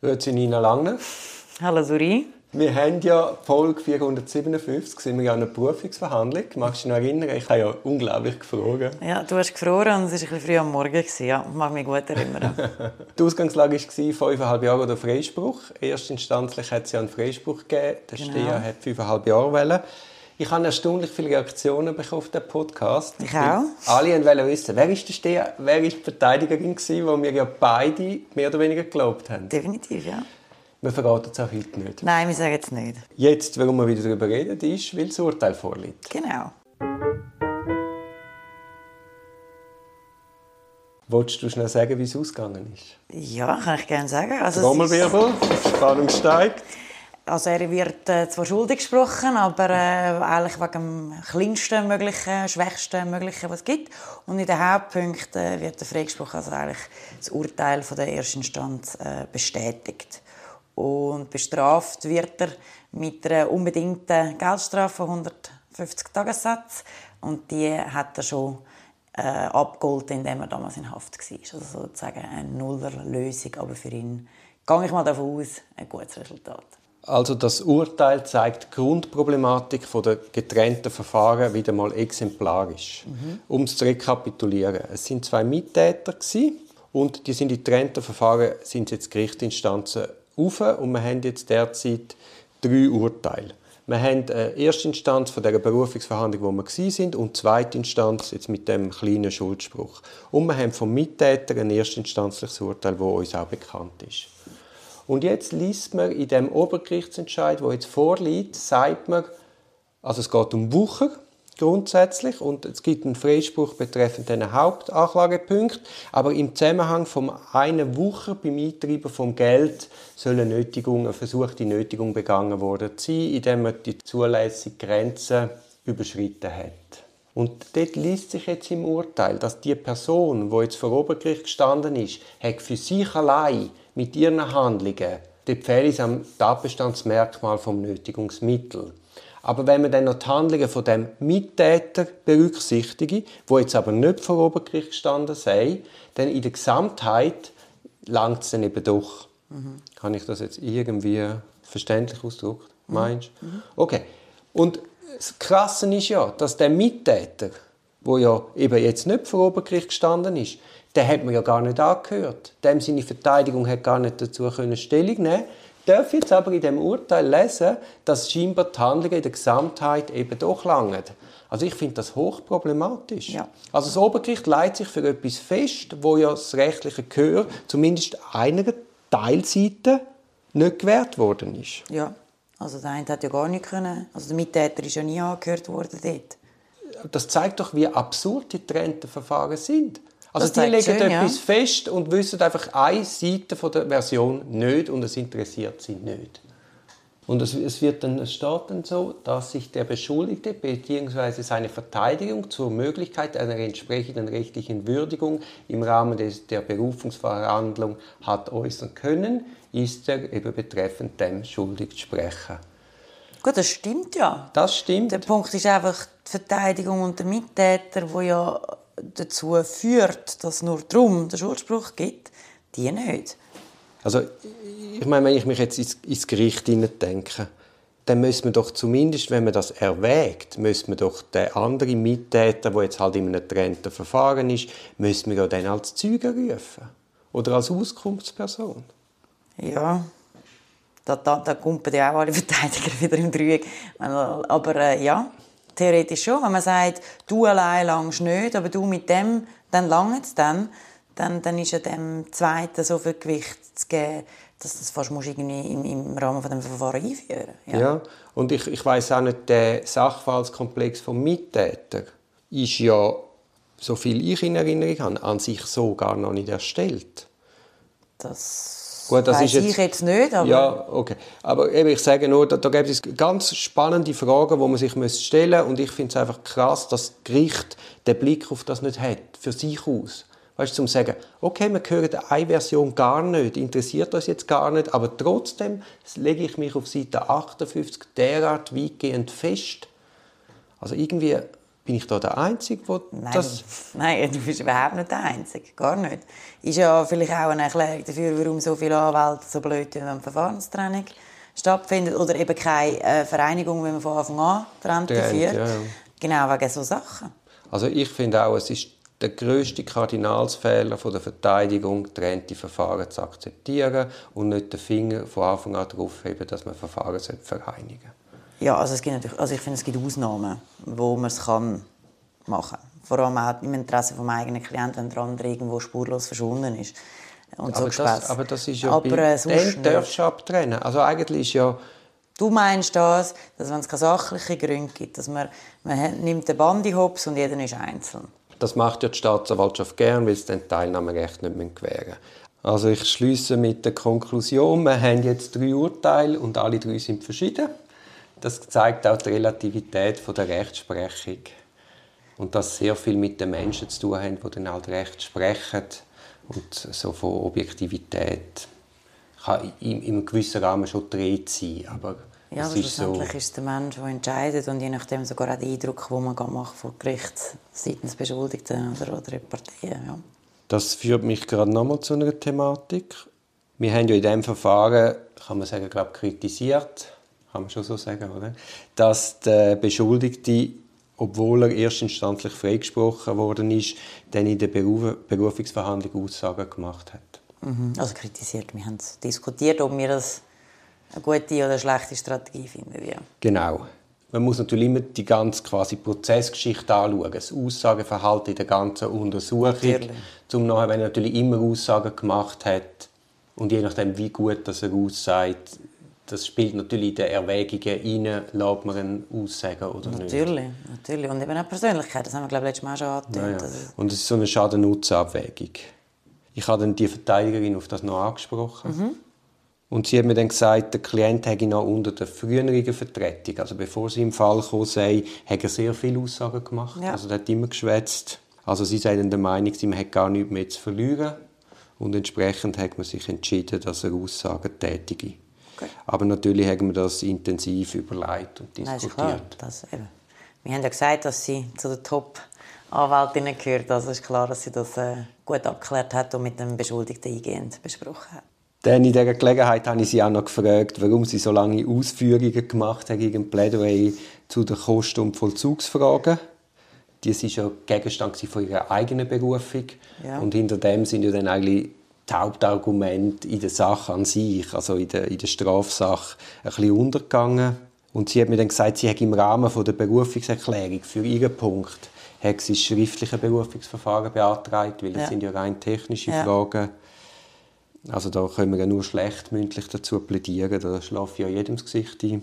Grüezi Nina Lange. Hallo Suri. Wir haben ja Folge 457, sind wir ja in einer Berufungsverhandlung. Magst du dich noch erinnern? Ich habe ja unglaublich gefroren. Ja, du hast gefroren und es war ein bisschen früh am Morgen. Ja, mag mich gut erinnern. Die Ausgangslage war fünfeinhalb Jahre oder Freispruch. Erstinstanzlich hat es ja einen Freispruch gegeben. Der genau. Steher hat fünfeinhalb Jahre wollen. Ich habe erstaunlich viele Reaktionen bekommen auf den Podcast. Ich auch. Alle wollten wissen, wer ist der wer ist die Verteidigerin gewesen, wo wir ja beide mehr oder weniger geglaubt haben. Definitiv, ja. Wir verraten es auch heute nicht. Nein, wir sagen es nicht. Jetzt, warum wir wieder darüber reden, ist, weil das Urteil vorliegt. Genau. Wolltest du schnell sagen, wie es ausgegangen ist? Ja, kann ich gerne sagen. Also Trommelwirbel, Spannung steigt. Also er wird äh, zwar schuldig gesprochen, aber äh, eigentlich wegen dem kleinsten möglichen, schwächsten möglichen, was es gibt. Und in den Hauptpunkten äh, wird er freigesprochen, also eigentlich das Urteil von der ersten Instanz äh, bestätigt. Und bestraft wird er mit einer unbedingten Geldstrafe von 150 Tagessatz. Und die hat er schon äh, abgeholt, indem er damals in Haft war. Also sozusagen eine Nullerlösung, aber für ihn, gehe ich mal davon aus, ein gutes Resultat. Also das Urteil zeigt die Grundproblematik der getrennten Verfahren wieder mal exemplarisch. Mhm. Um es zu rekapitulieren. Es sind zwei Mittäter und die sind in getrennten Verfahren sind jetzt Gerichtsinstanzen auf und wir haben jetzt derzeit drei Urteile. Wir haben eine erste Instanz von der Berufungsverhandlung, wo wir sind, und eine zweite Instanz jetzt mit dem kleinen Schuldspruch. Und wir haben vom Mittäter ein erstinstanzliches Urteil, das uns auch bekannt ist. Und jetzt liest man in dem Obergerichtsentscheid, wo jetzt vorliegt, sagt man, also es geht um Wucher grundsätzlich und es gibt einen Freispruch betreffend den Hauptanklagepunkt, aber im Zusammenhang vom einen Wucher beim Eintreiben vom Geld soll eine Nötigung, eine versuchte Nötigung begangen worden sein, indem man die zulässige Grenze überschritten hat. Und dort liest sich jetzt im Urteil, dass die Person, die jetzt vor Obergericht gestanden ist, hat für sich allein mit ihren Handlungen die Pfähle am Tatbestandsmerkmal vom Nötigungsmittel. Aber wenn man dann noch die Handlungen von dem Mittäter berücksichtigt, wo jetzt aber nicht vor Obergericht gestanden sei, dann in der Gesamtheit langt es dann eben doch. Mhm. Kann ich das jetzt irgendwie verständlich ausdrücken? Mhm. Meinst mhm. Okay. Und das Krasse ist ja, dass der Mittäter, wo ja eben jetzt nicht vor Obergericht gestanden ist, den hat man ja gar nicht angehört. Dem seine Verteidigung hat gar nicht dazu können Stellung nehmen darf jetzt aber in dem Urteil lesen, dass scheinbar die Handlungen in der Gesamtheit eben doch langen. Also ich finde das hochproblematisch. Ja. Also das Obergericht leitet sich für etwas fest, wo ja das rechtliche Gehör zumindest einer Teilseite nicht gewährt worden ist. Ja, also der eine hat ja gar nicht können, also der Mittäter ist ja nie angehört worden dort. Das zeigt doch, wie absurd die getrennten Verfahren sind. Also die legen schön, etwas ja. fest und wissen einfach eine Seite von der Version nicht und es interessiert sie nicht. Und es, es wird dann, es steht dann so, dass sich der Beschuldigte bzw. seine Verteidigung zur Möglichkeit einer entsprechenden rechtlichen Würdigung im Rahmen des, der Berufungsverhandlung hat äußern können, ist er eben betreffend dem schuldig zu sprechen. Gut, das stimmt ja. Das stimmt. Der Punkt ist einfach die Verteidigung und der Mittäter, wo ja dazu führt, dass nur darum der Schuldspruch gibt, die nicht. Also, ich meine, wenn ich mich jetzt ins, ins Gericht denke, dann müssen wir doch zumindest, wenn man das erwägt, müssen wir doch den anderen Mittäter, der jetzt halt in einem getrennten Verfahren ist, müssen wir ja dann als Zeuge rufen. Oder als Auskunftsperson. Ja, da, da, da kumpen ja auch alle Verteidiger wieder im Dreieck. Aber äh, ja, theoretisch schon. Wenn man sagt, du allein langst nicht, aber du mit dem, dann langt es dann, dann, dann ist ja dem Zweiten so viel Gewicht zu geben, dass das fast musst irgendwie im, im Rahmen von dem Verfahren einführen. Ja, ja. und ich, ich weiß auch nicht, der Sachverhaltskomplex vom Mittäter ist ja, so viel ich in Erinnerung habe, an sich so gar noch nicht erstellt. Das Gut, das ist jetzt, ich jetzt nicht, aber... Ja, okay. Aber eben, ich sage nur, da, da gibt es ganz spannende Fragen, die man sich stellen muss. Und ich finde es einfach krass, dass das Gericht den Blick auf das nicht hat, für sich aus. Weißt du, zum sagen, okay, wir hören eine Version gar nicht, interessiert uns jetzt gar nicht, aber trotzdem lege ich mich auf Seite 58 derart weitgehend fest. Also irgendwie bin ich da der Einzige, der Nein, das... nein, du bist überhaupt nicht der Einzige. Gar nicht. Ist ja vielleicht auch eine Erklärung dafür, warum so viele Anwälte so blöd sind, wenn Verfahrenstrennung stattfindet. Oder eben keine äh, Vereinigung, wie man von Anfang an Trennt, führt. ja, ja. Genau wegen so Sachen. Also ich finde auch, es ist der grösste Kardinalsfehler von der Verteidigung, getrennte Verfahren zu akzeptieren und nicht den Finger von Anfang an darauf heben, dass man Verfahren vereinigen sollte. Ja, also, es gibt natürlich, also ich finde, es gibt Ausnahmen, wo man es kann machen kann. Vor allem auch im Interesse des eigenen Klienten, wenn der andere irgendwo spurlos verschwunden ist. Und so aber, das, Gespässe. aber das ist ja Aber, bei äh, dem darfst du abtrennen. Also eigentlich ist ja Du meinst das, dass wenn es keine sachlichen Gründe gibt, dass man, man nimmt den Bandi hops und jeder ist einzeln. Das macht ja die Staatsanwaltschaft gern, weil sie den Teilnahmerecht nicht mehr gewähren Also ich schließe mit der Konklusion, wir haben jetzt drei Urteile und alle drei sind verschieden. Das zeigt auch die Relativität von der Rechtsprechung. Und dass sehr viel mit den Menschen zu tun haben, die dann halt Recht sprechen. Und so von Objektivität kann in, in einem gewissen Rahmen schon gedreht sein. Aber Ja, aber ist so, schlussendlich ist es der Mensch, der entscheidet und je nachdem sogar auch den Eindruck, den man macht vor Gericht seitens Beschuldigten oder, oder Parteien. Ja. Das führt mich gerade nochmal zu einer Thematik. Wir haben ja in diesem Verfahren, kann man sagen, glaube kritisiert, kann man schon so sagen, oder? dass der Beschuldigte, obwohl er erstinstanzlich freigesprochen worden ist, dann in der Beruf Berufungsverhandlung Aussagen gemacht hat. Mhm. Also kritisiert. Wir haben diskutiert, ob wir das eine gute oder eine schlechte Strategie finden. Ja. Genau. Man muss natürlich immer die ganze quasi Prozessgeschichte anschauen, das Aussageverhalten in der ganzen Untersuchung. Natürlich. Zum nachher, wenn er natürlich immer Aussagen gemacht hat und je nachdem, wie gut dass er aussagt, das spielt natürlich in den Erwägungen rein, lässt man ihn aussagen oder nicht. Natürlich, natürlich. Und eben auch Persönlichkeit, das haben wir glaube ich letztes Mal schon angetönt. Ja, ja. Und es ist so eine Schaden-Nutzen-Abwägung. Ich habe dann die Verteidigerin auf das noch angesprochen. Und sie hat mir dann gesagt, der Klient hätte noch unter der früheren Vertretung, also bevor sie im Fall kam, sei, hat er sehr viele Aussagen gemacht. Ja. Also er hat immer geschwätzt. Also sie sei dann der Meinung, man hat gar nichts mehr zu verlieren. Und entsprechend hat man sich entschieden, dass er Aussagen tätige. Okay. Aber natürlich haben wir das intensiv überlegt und Nein, diskutiert. Das eben. Wir haben ja gesagt, dass sie zu den Top-Anwältinnen gehört. Also ist klar, dass sie das äh, gut abgeklärt hat und mit dem Beschuldigten eingehend besprochen hat. Dann in dieser Gelegenheit habe ich sie auch noch gefragt, warum sie so lange Ausführungen gemacht hat gegen Plädoyer zu den Kosten- und Vollzugsfragen. Das war ja Gegenstand von ihrer eigenen Berufung. Ja. Und hinter dem sind ja dann eigentlich die Hauptargumente in der Sache an sich, also in der, in der Strafsache, ein bisschen untergegangen. Und sie hat mir dann gesagt, sie hat im Rahmen von der Berufungserklärung für ihren Punkt hat sie das schriftliche Berufungsverfahren beantragt, weil das Ja. sind ja rein technische Ja. Fragen. Also da können wir ja nur schlecht mündlich dazu plädieren, da schlafe ja jedem das Gesicht ein.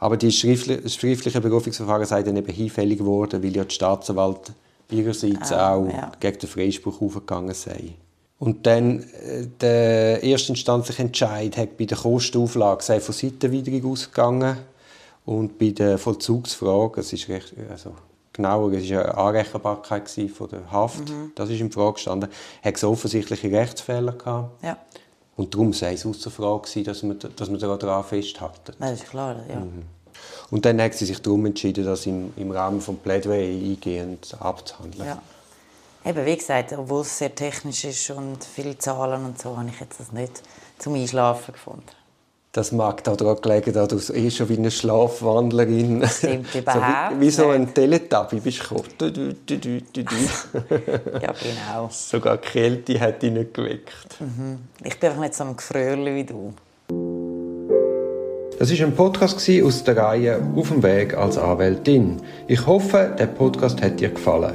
Aber die schriftliche, das schriftliche Berufungsverfahren sei dann eben hinfällig geworden, weil ja die Staatsanwalt ihrerseits Ah, auch ja. gegen den Freispruch aufgegangen sei. Und dann äh, der erstinstanzliche Entscheid hat bei der Kostenauflage sei von Seitenwidrig ausgegangen und bei der Vollzugsfrage, es ist recht, also genauer, es war eine Anrechenbarkeit von der Haft, Mhm. das ist in Frage gestanden, hat es offensichtliche Rechtsfehler gehabt. Ja, Und darum sei es außer Frage dass man, dass man daran festhalten. das ist klar. Ja. Und dann hat sie sich darum entschieden, das im, im Rahmen des Plädoyer eingehend abzuhandeln. Ja. Eben, wie gesagt, obwohl es sehr technisch ist und viele Zahlen und so, habe ich jetzt das nicht zum Einschlafen gefunden. Das mag daran gelegen, dass du eh schon wie eine Schlafwandlerin Stimmt so überhaupt wie, wie so ein. Teletubby bist du gekommen. Du, du, du, du, du, du. Ja, genau. Sogar die Kälte hat dich nicht geweckt. Ich bin einfach nicht so ein Gefröhrli wie du. Das war ein Podcast aus der Reihe Auf dem Weg als Anwältin. Ich hoffe, der Podcast hat dir gefallen.